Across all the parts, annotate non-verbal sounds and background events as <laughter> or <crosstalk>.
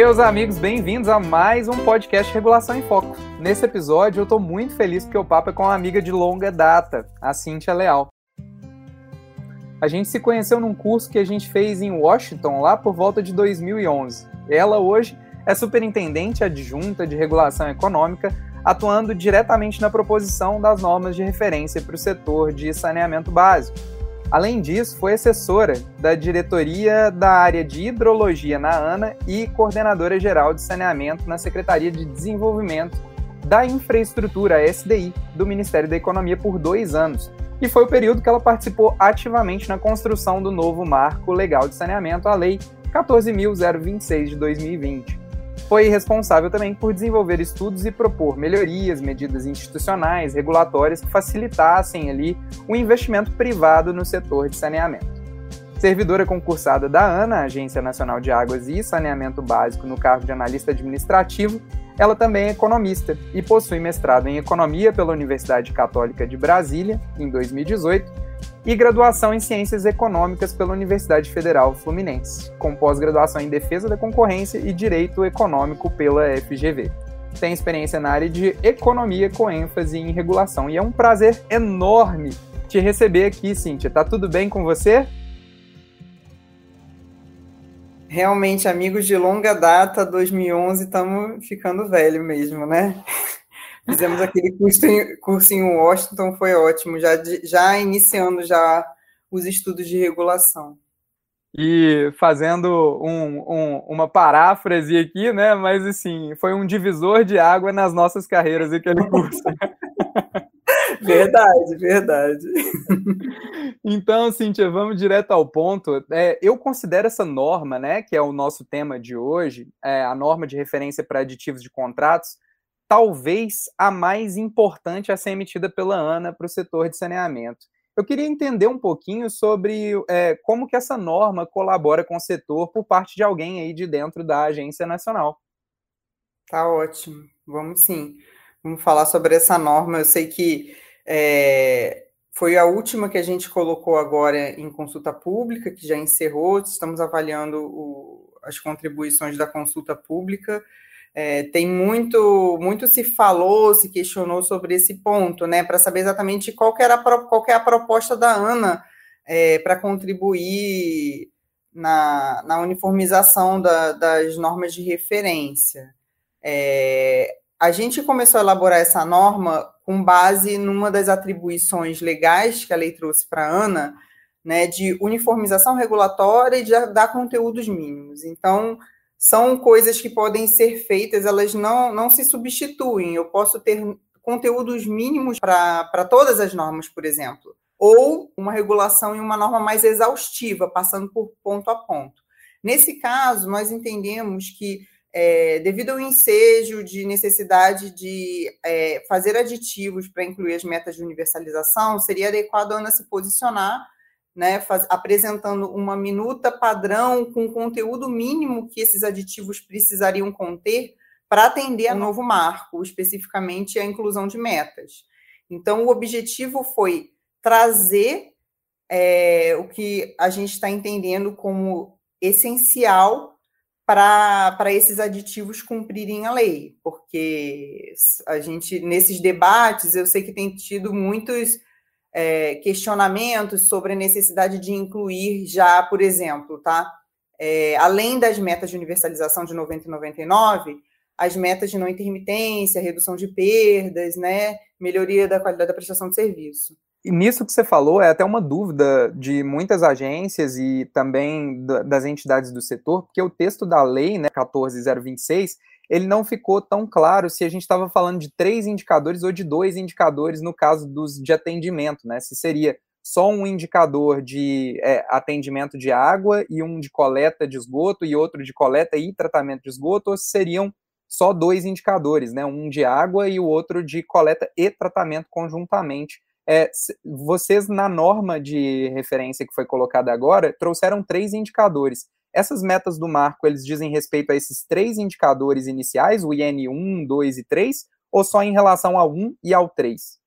Meus amigos, bem-vindos a mais um podcast Regulação em Foco. Nesse episódio, eu estou muito feliz porque o papo é com uma amiga de longa data, a Cíntia Leal. A gente se conheceu num curso que a gente fez em Washington, lá por volta de 2011. Ela hoje é superintendente adjunta de regulação econômica, atuando diretamente na proposição das normas de referência para o setor de saneamento básico Além disso, foi assessora da diretoria da área de hidrologia na ANA e coordenadora geral de saneamento na Secretaria de Desenvolvimento da Infraestrutura, SDI, do Ministério da Economia por dois anos. E foi o período que ela participou ativamente na construção do novo marco legal de saneamento, a Lei 14.026 de 2020 foi responsável também por desenvolver estudos e propor melhorias, medidas institucionais, regulatórias que facilitassem ali o investimento privado no setor de saneamento. Servidora concursada da ANA, Agência Nacional de Águas e Saneamento Básico, no cargo de analista administrativo, ela também é economista e possui mestrado em Economia pela Universidade Católica de Brasília, em 2018, e graduação em Ciências Econômicas pela Universidade Federal Fluminense, com pós-graduação em Defesa da Concorrência e Direito Econômico pela FGV. Tem experiência na área de economia com ênfase em regulação e é um prazer enorme te receber aqui, Cíntia. Tá tudo bem com você? Realmente, amigos de longa data, 2011, estamos ficando velho mesmo, né? Fizemos aquele curso em, curso em Washington, foi ótimo, já, já iniciando já os estudos de regulação. E fazendo um, um, uma paráfrase aqui, né? Mas assim, foi um divisor de água nas nossas carreiras aquele curso. <laughs> verdade, verdade. Então, Cíntia, vamos direto ao ponto. É, eu considero essa norma, né, que é o nosso tema de hoje, é, a norma de referência para aditivos de contratos, talvez a mais importante a ser emitida pela ANA para o setor de saneamento. Eu queria entender um pouquinho sobre é, como que essa norma colabora com o setor por parte de alguém aí de dentro da agência nacional. Tá ótimo, vamos sim. Vamos falar sobre essa norma. Eu sei que é, foi a última que a gente colocou agora em consulta pública, que já encerrou. Estamos avaliando o, as contribuições da consulta pública. É, tem muito, muito se falou, se questionou sobre esse ponto, né, para saber exatamente qual, era a, qual é a proposta da ANA é, para contribuir na, na uniformização da, das normas de referência. É, a gente começou a elaborar essa norma com base numa das atribuições legais que a lei trouxe para a ANA, né, de uniformização regulatória e de dar conteúdos mínimos. Então, são coisas que podem ser feitas, elas não, não se substituem. Eu posso ter conteúdos mínimos para todas as normas, por exemplo, ou uma regulação e uma norma mais exaustiva, passando por ponto a ponto. Nesse caso, nós entendemos que, é, devido ao ensejo de necessidade de é, fazer aditivos para incluir as metas de universalização, seria adequado a Ana se posicionar né, faz, apresentando uma minuta padrão com conteúdo mínimo que esses aditivos precisariam conter para atender ao novo marco, especificamente a inclusão de metas. Então, o objetivo foi trazer é, o que a gente está entendendo como essencial para esses aditivos cumprirem a lei, porque a gente, nesses debates, eu sei que tem tido muitos é, questionamentos sobre a necessidade de incluir já, por exemplo, tá? É, além das metas de universalização de 90 e 99, as metas de não intermitência, redução de perdas, né, melhoria da qualidade da prestação de serviço. E nisso que você falou, é até uma dúvida de muitas agências e também das entidades do setor, porque o texto da lei, né, 14026, ele não ficou tão claro se a gente estava falando de três indicadores ou de dois indicadores no caso dos de atendimento, né? Se seria só um indicador de é, atendimento de água e um de coleta de esgoto e outro de coleta e tratamento de esgoto, ou se seriam só dois indicadores, né? Um de água e o outro de coleta e tratamento conjuntamente. É, vocês, na norma de referência que foi colocada agora, trouxeram três indicadores. Essas metas do marco, eles dizem respeito a esses três indicadores iniciais, o IN 1, 2 e 3, ou só em relação ao 1 e ao 3?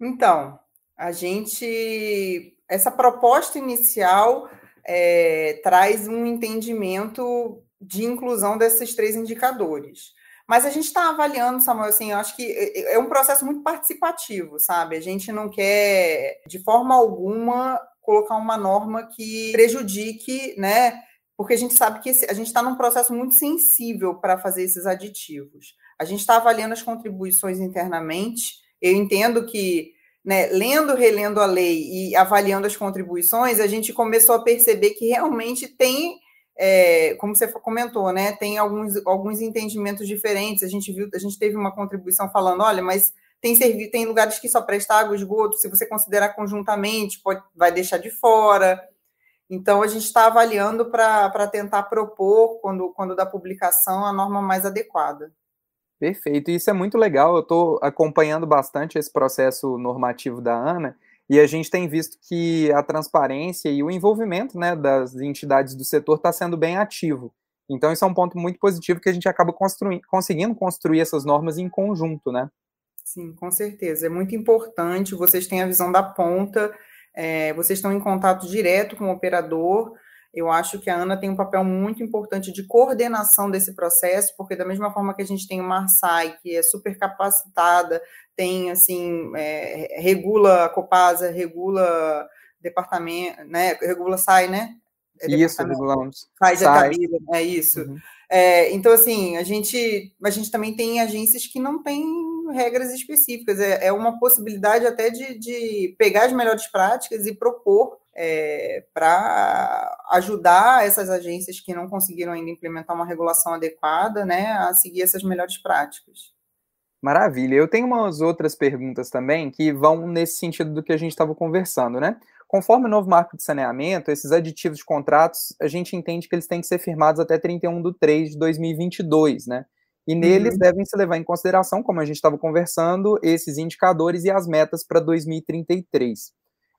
Então, a gente. Essa proposta inicial é, traz um entendimento de inclusão desses três indicadores. Mas a gente está avaliando, Samuel, assim, eu acho que é, é, é um processo muito participativo, sabe? A gente não quer, de forma alguma, colocar uma norma que prejudique, né? Porque a gente sabe que a gente está num processo muito sensível para fazer esses aditivos. A gente está avaliando as contribuições internamente. Eu entendo que, né, lendo, relendo a lei e avaliando as contribuições, a gente começou a perceber que realmente tem é, como você comentou, né, tem alguns, alguns entendimentos diferentes. A gente viu, a gente teve uma contribuição falando, olha, mas tem serviço, tem lugares que só presta água esgoto, se você considerar conjuntamente, pode, vai deixar de fora. Então, a gente está avaliando para tentar propor, quando, quando da publicação, a norma mais adequada. Perfeito, isso é muito legal. Eu estou acompanhando bastante esse processo normativo da ANA e a gente tem visto que a transparência e o envolvimento né, das entidades do setor está sendo bem ativo. Então, isso é um ponto muito positivo que a gente acaba construir, conseguindo construir essas normas em conjunto, né? Sim, com certeza. É muito importante. Vocês têm a visão da ponta, é, vocês estão em contato direto com o operador. Eu acho que a Ana tem um papel muito importante de coordenação desse processo, porque da mesma forma que a gente tem uma Marsai, que é super capacitada, tem, assim, é, regula a Copasa, regula departamento, né, regula SAI, né? É isso, regulamos. Faz a cabida, é isso. Uhum. É, então, assim, a gente, a gente também tem agências que não têm regras específicas, é, é uma possibilidade até de, de pegar as melhores práticas e propor é, para ajudar essas agências que não conseguiram ainda implementar uma regulação adequada, né, a seguir essas melhores práticas. Maravilha. Eu tenho umas outras perguntas também que vão nesse sentido do que a gente estava conversando, né? Conforme o novo marco de saneamento, esses aditivos de contratos, a gente entende que eles têm que ser firmados até 31 de 3 de 2022, né? E neles uhum. devem se levar em consideração, como a gente estava conversando, esses indicadores e as metas para 2033.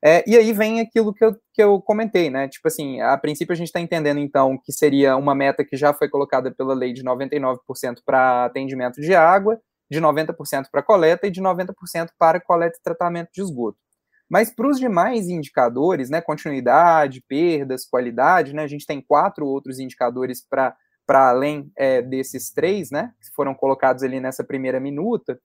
É, e aí vem aquilo que eu, que eu comentei, né? Tipo assim, a princípio a gente está entendendo, então, que seria uma meta que já foi colocada pela lei de 99% para atendimento de água, de 90% para coleta e de 90% para coleta e tratamento de esgoto. Mas para os demais indicadores, né, continuidade, perdas, qualidade, né, a gente tem quatro outros indicadores para além é, desses três, né, que foram colocados ali nessa primeira minuta,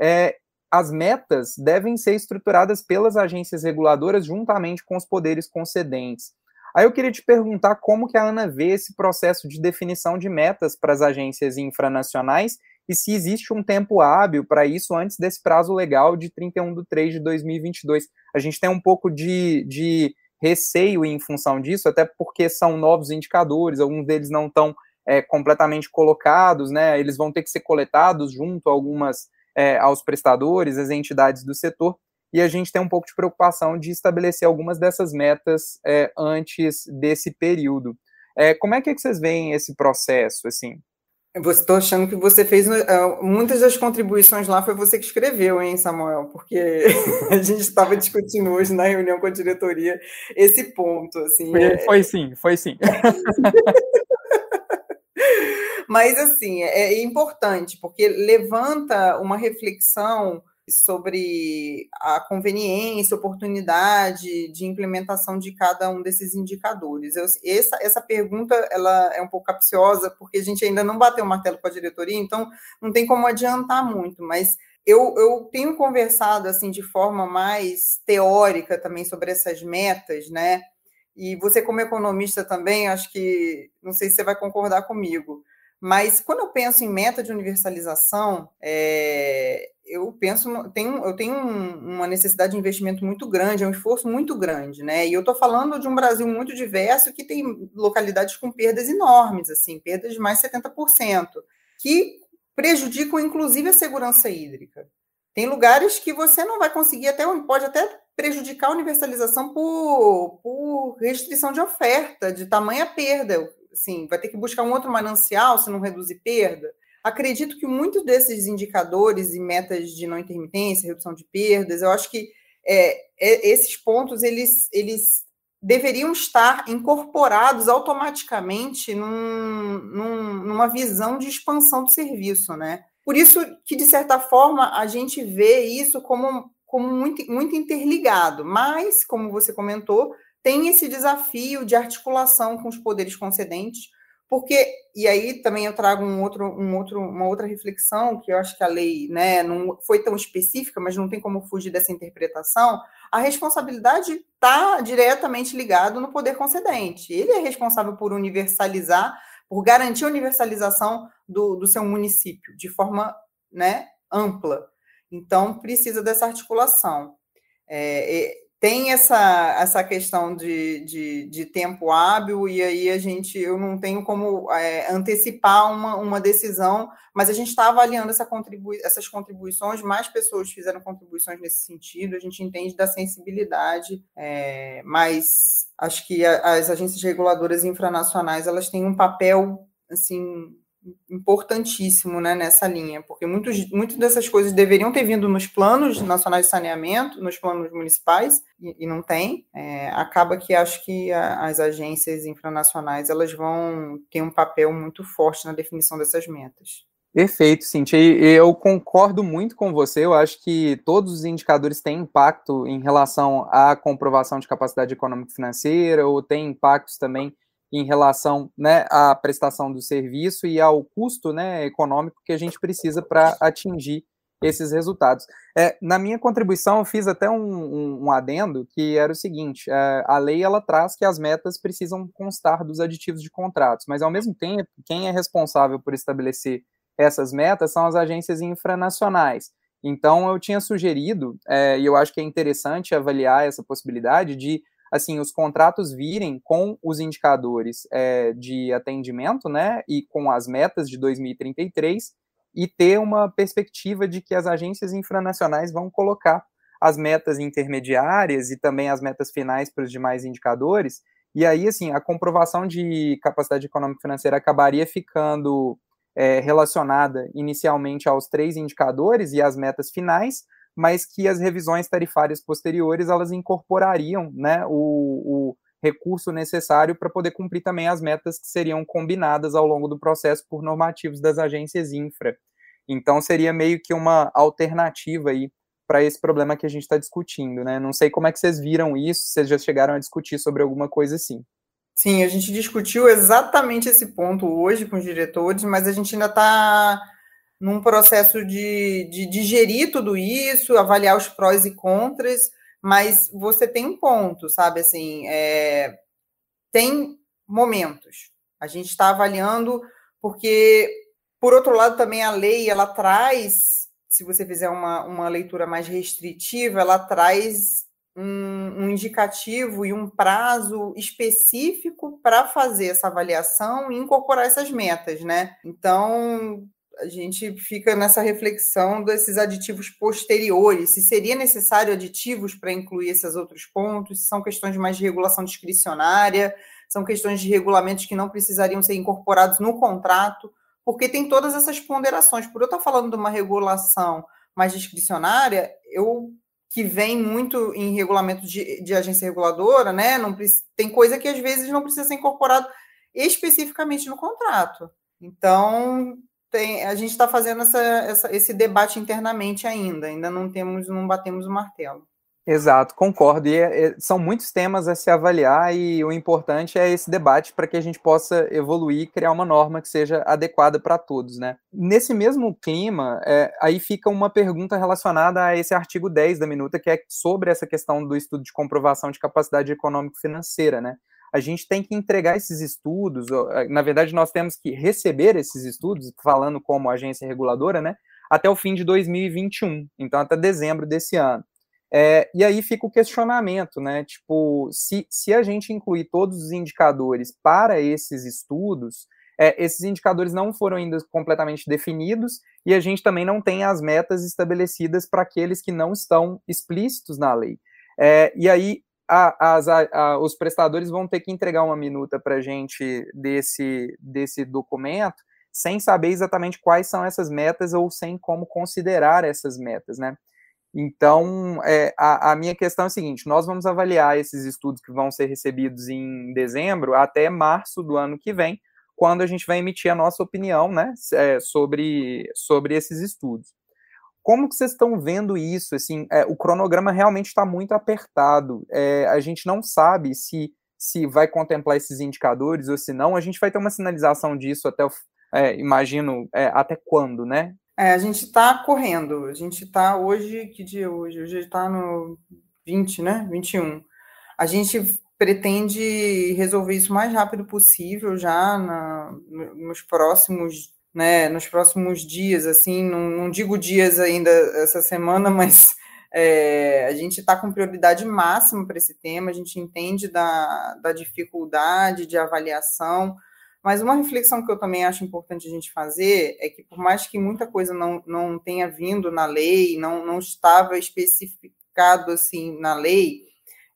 é, as metas devem ser estruturadas pelas agências reguladoras juntamente com os poderes concedentes. Aí eu queria te perguntar como que a Ana vê esse processo de definição de metas para as agências infranacionais e se existe um tempo hábil para isso antes desse prazo legal de 31 de 3 de 2022. A gente tem um pouco de, de receio em função disso, até porque são novos indicadores, alguns deles não estão é, completamente colocados, né? Eles vão ter que ser coletados junto a algumas é, aos prestadores, às entidades do setor, e a gente tem um pouco de preocupação de estabelecer algumas dessas metas é, antes desse período. É, como é que, é que vocês veem esse processo, assim? Estou achando que você fez uh, muitas das contribuições lá foi você que escreveu, hein, Samuel? Porque <laughs> a gente estava discutindo hoje na reunião com a diretoria esse ponto, assim. Foi, é... foi sim, foi sim. <laughs> <laughs> Mas, assim, é, é importante, porque levanta uma reflexão sobre a conveniência, oportunidade de implementação de cada um desses indicadores. Eu, essa, essa pergunta ela é um pouco capciosa, porque a gente ainda não bateu o martelo com a diretoria, então não tem como adiantar muito, mas eu, eu tenho conversado assim de forma mais teórica também sobre essas metas, né? E você, como economista também, acho que não sei se você vai concordar comigo mas quando eu penso em meta de universalização, é, eu penso, tenho, eu tenho um, uma necessidade de investimento muito grande, é um esforço muito grande, né? E eu estou falando de um Brasil muito diverso que tem localidades com perdas enormes, assim, perdas de mais de 70%, que prejudicam inclusive a segurança hídrica. Tem lugares que você não vai conseguir, até pode até prejudicar a universalização por, por restrição de oferta, de tamanha perda assim, vai ter que buscar um outro manancial se não reduzir perda. Acredito que muitos desses indicadores e metas de não intermitência, redução de perdas, eu acho que é, é, esses pontos eles, eles deveriam estar incorporados automaticamente num, num, numa visão de expansão do serviço, né? Por isso que, de certa forma, a gente vê isso como, como muito, muito interligado, mas, como você comentou, tem esse desafio de articulação com os poderes concedentes, porque e aí também eu trago um outro, um outro, uma outra reflexão que eu acho que a lei né, não foi tão específica, mas não tem como fugir dessa interpretação. A responsabilidade está diretamente ligada no poder concedente. Ele é responsável por universalizar, por garantir a universalização do, do seu município de forma né, ampla. Então precisa dessa articulação. É, tem essa, essa questão de, de, de, tempo hábil, e aí a gente, eu não tenho como é, antecipar uma, uma decisão, mas a gente está avaliando essa contribui essas contribuições, mais pessoas fizeram contribuições nesse sentido, a gente entende da sensibilidade, é, mas acho que a, as agências reguladoras infranacionais, elas têm um papel, assim, importantíssimo né, nessa linha, porque muitas muitas dessas coisas deveriam ter vindo nos planos nacionais de saneamento, nos planos municipais, e, e não tem. É, acaba que acho que a, as agências infranacionais elas vão ter um papel muito forte na definição dessas metas. Perfeito, Cintia. Eu concordo muito com você. Eu acho que todos os indicadores têm impacto em relação à comprovação de capacidade econômica financeira, ou têm impactos também em relação né, à prestação do serviço e ao custo né, econômico que a gente precisa para atingir esses resultados. É, na minha contribuição, eu fiz até um, um, um adendo que era o seguinte: é, a lei ela traz que as metas precisam constar dos aditivos de contratos, mas ao mesmo tempo, quem é responsável por estabelecer essas metas são as agências infranacionais. Então, eu tinha sugerido, é, e eu acho que é interessante avaliar essa possibilidade de assim, os contratos virem com os indicadores é, de atendimento, né, e com as metas de 2033, e ter uma perspectiva de que as agências infranacionais vão colocar as metas intermediárias e também as metas finais para os demais indicadores, e aí, assim, a comprovação de capacidade econômica financeira acabaria ficando é, relacionada inicialmente aos três indicadores e às metas finais, mas que as revisões tarifárias posteriores elas incorporariam né, o, o recurso necessário para poder cumprir também as metas que seriam combinadas ao longo do processo por normativos das agências infra. Então seria meio que uma alternativa aí para esse problema que a gente está discutindo, né? Não sei como é que vocês viram isso, vocês já chegaram a discutir sobre alguma coisa assim. Sim, a gente discutiu exatamente esse ponto hoje com os diretores, mas a gente ainda está num processo de, de digerir tudo isso, avaliar os prós e contras, mas você tem um ponto, sabe? Assim, é, tem momentos. A gente está avaliando, porque, por outro lado, também a lei ela traz, se você fizer uma, uma leitura mais restritiva, ela traz um, um indicativo e um prazo específico para fazer essa avaliação e incorporar essas metas, né? Então, a gente fica nessa reflexão desses aditivos posteriores, se seria necessário aditivos para incluir esses outros pontos, se são questões mais de regulação discricionária, são questões de regulamentos que não precisariam ser incorporados no contrato, porque tem todas essas ponderações. Por eu estar falando de uma regulação mais discricionária, eu que vem muito em regulamento de, de agência reguladora, né? Não, tem coisa que às vezes não precisa ser incorporado especificamente no contrato. Então, tem, a gente está fazendo essa, essa, esse debate internamente ainda, ainda não temos, não batemos o martelo. Exato, concordo. E é, é, são muitos temas a se avaliar, e o importante é esse debate para que a gente possa evoluir e criar uma norma que seja adequada para todos, né? Nesse mesmo clima, é, aí fica uma pergunta relacionada a esse artigo 10 da minuta, que é sobre essa questão do estudo de comprovação de capacidade econômico-financeira, né? A gente tem que entregar esses estudos, eh, na verdade, nós temos que receber esses estudos, falando como agência reguladora, né, até o fim de 2021, então até dezembro desse ano. É, e aí fica o questionamento, né? Tipo, se, se a gente incluir todos os indicadores para esses estudos, é, esses indicadores não foram ainda completamente definidos e a gente também não tem as metas estabelecidas para aqueles que não estão explícitos na lei. É, e aí a, as, a, os prestadores vão ter que entregar uma minuta para a gente desse, desse documento, sem saber exatamente quais são essas metas ou sem como considerar essas metas, né? Então, é, a, a, minha questão é a seguinte: nós vamos avaliar esses estudos que vão ser recebidos em dezembro até março do ano que vem, quando a gente vai emitir a nossa opinião né, é, sobre, sobre esses estudos. Como que vocês estão vendo isso? Assim, é, o cronograma realmente está muito apertado. É, a gente não sabe se se vai contemplar esses indicadores ou se não. A gente vai ter uma sinalização disso até, é, imagino, é, até quando, né? É, a gente está correndo. A gente está hoje, que dia hoje? Hoje está no 20, né? 21. A gente pretende resolver isso o mais rápido possível já na, nos próximos né, nos próximos dias, assim, não, não digo dias ainda essa semana, <laughs> mas é, a gente está com prioridade máxima para esse tema, a gente entende da, da dificuldade de avaliação, mas uma reflexão que eu também acho importante a gente fazer é que, por mais que muita coisa não, não tenha vindo na lei, não, não estava especificado assim na lei,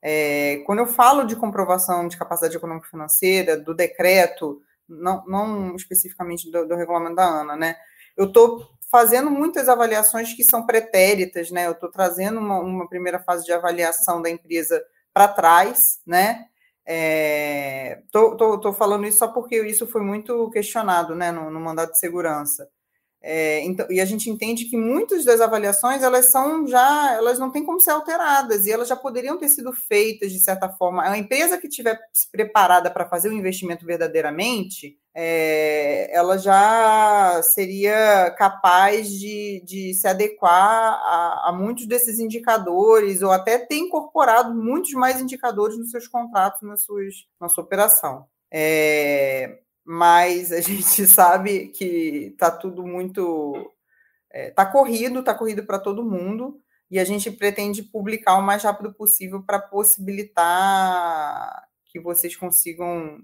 é, quando eu falo de comprovação de capacidade econômica financeira, do decreto, não, não especificamente do, do regulamento da ANA, né? Eu estou fazendo muitas avaliações que são pretéritas, né? Eu estou trazendo uma, uma, primeira fase de avaliação da empresa para trás, né? Estou é, falando isso só porque isso foi muito questionado, né, no, no mandato de segurança. É, então, e a gente entende que muitas das avaliações elas são já, elas não têm como ser alteradas e elas já poderiam ter sido feitas de certa forma. A empresa que tiver preparada para fazer o investimento verdadeiramente, é, ela já seria capaz de, de se adequar a, a, muitos desses indicadores ou até ter incorporado muitos mais indicadores nos seus contratos, nas suas, na sua operação. É, mas a <laughs> gente sabe que está tudo muito. Está é, corrido, está corrido para todo mundo, e a gente pretende publicar o mais rápido possível para possibilitar que vocês consigam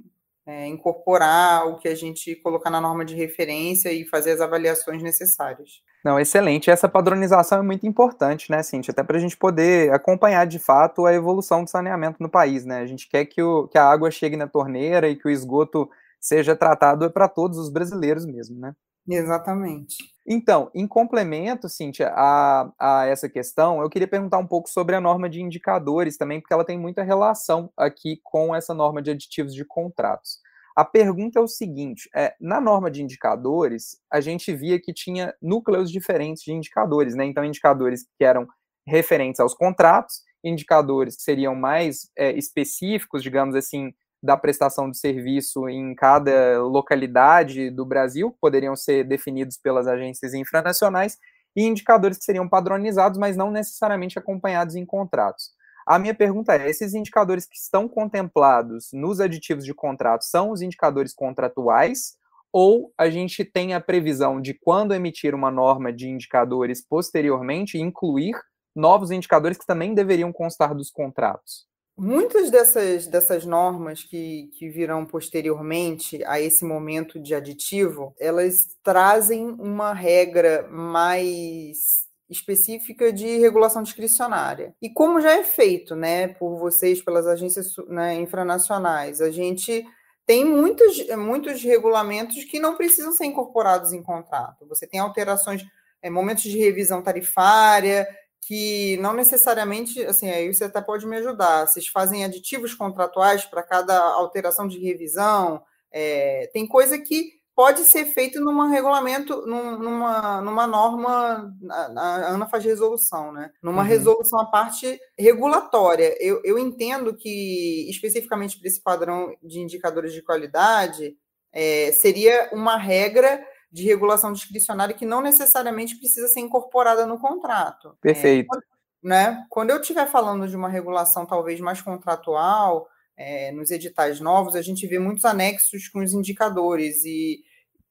é, incorporar o que a gente colocar na norma de referência e fazer as avaliações necessárias. Não, excelente. Essa padronização é muito importante, né, Cintia? Até para a gente poder acompanhar de fato a evolução do saneamento no país, né? A gente quer que, o, que a água chegue na torneira e que o esgoto seja tratado para todos os brasileiros mesmo, né? Exatamente. Então, em complemento, Cíntia, a, a essa questão, eu queria perguntar um pouco sobre a norma de indicadores também, porque ela tem muita relação aqui com essa norma de aditivos de contratos. A pergunta é o seguinte: é, na norma de indicadores, a gente via que tinha núcleos diferentes de indicadores, né? Então, indicadores que eram referentes aos contratos, indicadores que seriam mais é, específicos, digamos assim, da prestação de serviço em cada localidade do Brasil, poderiam ser definidos pelas agências infranacionais, e indicadores que seriam padronizados, mas não necessariamente acompanhados em contratos. A minha pergunta é: esses indicadores que estão contemplados nos aditivos de contrato são os indicadores contratuais? Ou a gente tem a previsão de, quando emitir uma norma de indicadores posteriormente, incluir novos indicadores que também deveriam constar dos contratos? Muitas dessas, dessas normas que, que virão posteriormente a esse momento de aditivo, elas trazem uma regra mais específica de regulação discricionária. E como já é feito né, por vocês, pelas agências né, infranacionais, a gente tem muitos, muitos regulamentos que não precisam ser incorporados em contrato. Você tem alterações, é, momentos de revisão tarifária, que não necessariamente, assim, aí você até pode me ajudar. Vocês fazem aditivos contratuais para cada alteração de revisão. É, tem coisa que pode ser feito num regulamento, num, numa, numa norma, a, Ana faz resolução, né? Numa uhum. resolução a parte regulatória. Eu, eu entendo que, especificamente para esse padrão de indicadores de qualidade, é, seria uma regra de regulação discricionária que não necessariamente precisa ser incorporada no contrato. Perfeito. É, né? Quando eu estiver falando de uma regulação talvez mais contratual, é, nos editais novos, a gente vê muitos anexos com os indicadores e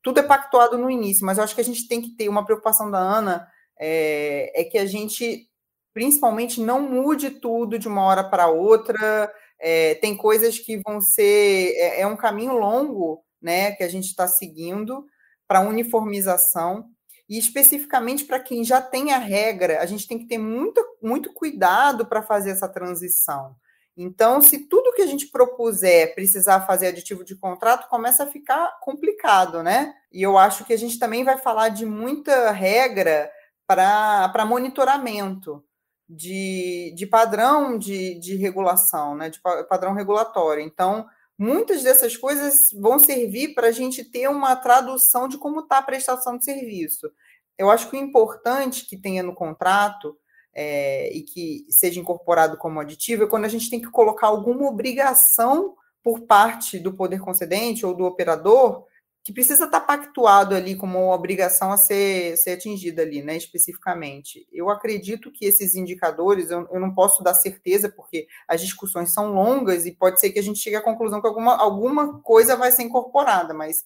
tudo é pactuado no início, mas eu acho que a gente tem que ter uma preocupação da Ana, é, é que a gente, principalmente, não mude tudo de uma hora para outra. É, tem coisas que vão ser. É, é um caminho longo né, que a gente está seguindo, para uniformização e especificamente para quem já tem a regra, a gente tem que ter muito, muito cuidado para fazer essa transição. Então, se tudo que a gente propuser precisar fazer aditivo de contrato, começa a ficar complicado, né? E eu acho que a gente também vai falar de muita regra para monitoramento de, de padrão de, de regulação, né? De padrão regulatório. Então, muitas dessas coisas vão servir para a gente ter uma tradução de como está a prestação de serviço. Eu acho que o importante que tenha no contrato é, e que seja incorporado como aditivo é quando a gente tem que colocar alguma obrigação por parte do poder concedente ou do operador que precisa estar pactuado ali como obrigação a ser, ser atingida ali, né, especificamente. Eu acredito que esses indicadores, eu, eu, não posso dar certeza, porque as discussões são longas e pode ser que a gente chegue à conclusão que alguma, alguma coisa vai ser incorporada, mas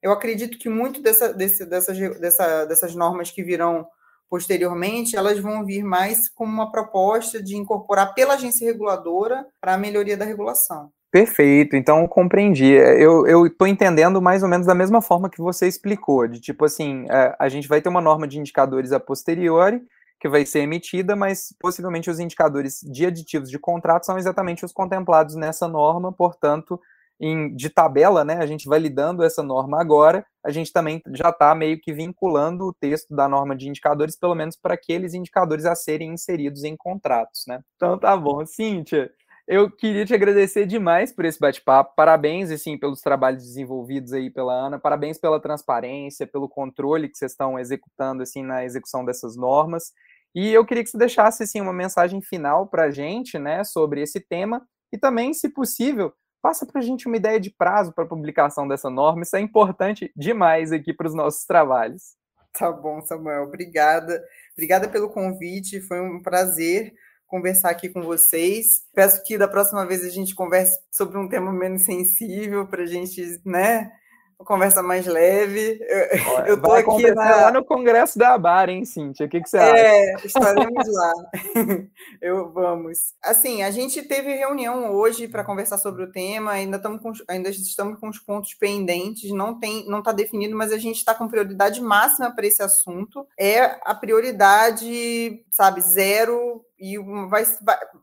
eu acredito que muito dessa, desse, dessas, dessa, dessas normas que virão posteriormente, elas vão vir mais como uma proposta de incorporar pela agência reguladora para a melhoria da regulação. Perfeito, então compreendi. Eu estou entendendo mais ou menos da mesma forma que você explicou, de tipo assim, a, é, a gente vai ter uma norma de indicadores a posteriori, que vai ser emitida, mas possivelmente os indicadores de aditivos de contrato são exatamente os contemplados nessa norma, portanto, em, de tabela, né, a gente validando essa norma agora, a gente também já está meio que vinculando o texto da norma de indicadores, pelo menos para aqueles indicadores a serem inseridos em contratos, né? Então tá bom, Cíntia. Eu queria te agradecer demais por esse bate-papo. Parabéns, assim, pelos trabalhos desenvolvidos aí pela Ana. Parabéns pela transparência, pelo controle que vocês estão executando, assim, na execução dessas normas. E eu queria que você deixasse, assim, uma mensagem final para a gente, né, sobre esse tema. E também, se possível, passa para a gente uma ideia de prazo para a publicação dessa norma. Isso é importante demais aqui para os nossos trabalhos. Tá bom, Samuel. Obrigada. Obrigada pelo convite. Foi um prazer conversar aqui com vocês. Peço que da próxima vez a gente converse sobre um tema menos sensível para a gente, né? Uma conversa mais leve. Eu, eu tô aqui na... lá no Congresso da ABAR, hein, Cíntia? O que, que você acha? É, estaremos lá. <laughs> <laughs> eu vamos. Assim, a gente teve reunião hoje para conversar sobre o tema, ainda estamos com, ainda estamos com os pontos pendentes, não tem, não está definido, mas a gente está com prioridade máxima para esse assunto. É a prioridade, sabe, zero e vai,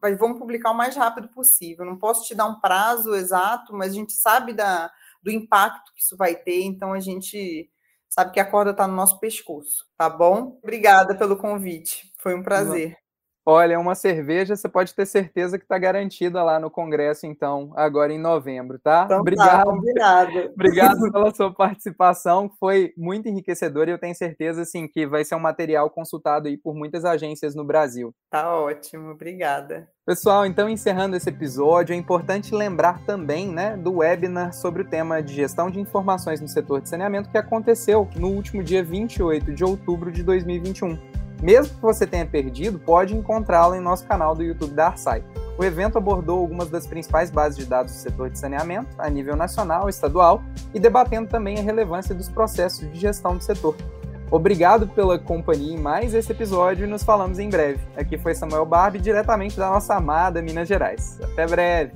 vai, vamos publicar o mais rápido possível. Não posso te dar um prazo exato, mas a gente sabe da, do impacto que isso vai ter, então a gente sabe que a corda está no nosso pescoço, tá bom? Obrigada pelo convite, foi um prazer. Olha, uma cerveja você pode ter certeza que está garantida lá no Congresso, então, agora em novembro, tá? Então, obrigado. Tá, obrigado. <laughs> obrigado pela sua participação, foi muito enriquecedor e eu tenho certeza, assim, que vai ser um material consultado aí por muitas agências no Brasil. Tá ótimo, obrigada. Pessoal, então encerrando esse episódio, é importante lembrar também né, do webinar sobre o tema de gestão de informações no setor de saneamento que aconteceu no último dia 28 de outubro de 2021. Mesmo que você tenha perdido, pode encontrá-la em nosso canal do YouTube da Arsai. O evento abordou algumas das principais bases de dados do setor de saneamento, a nível nacional e estadual, e debatendo também a relevância dos processos de gestão do setor. Obrigado pela companhia em mais esse episódio e nos falamos em breve. Aqui foi Samuel Barbie, diretamente da nossa amada Minas Gerais. Até breve!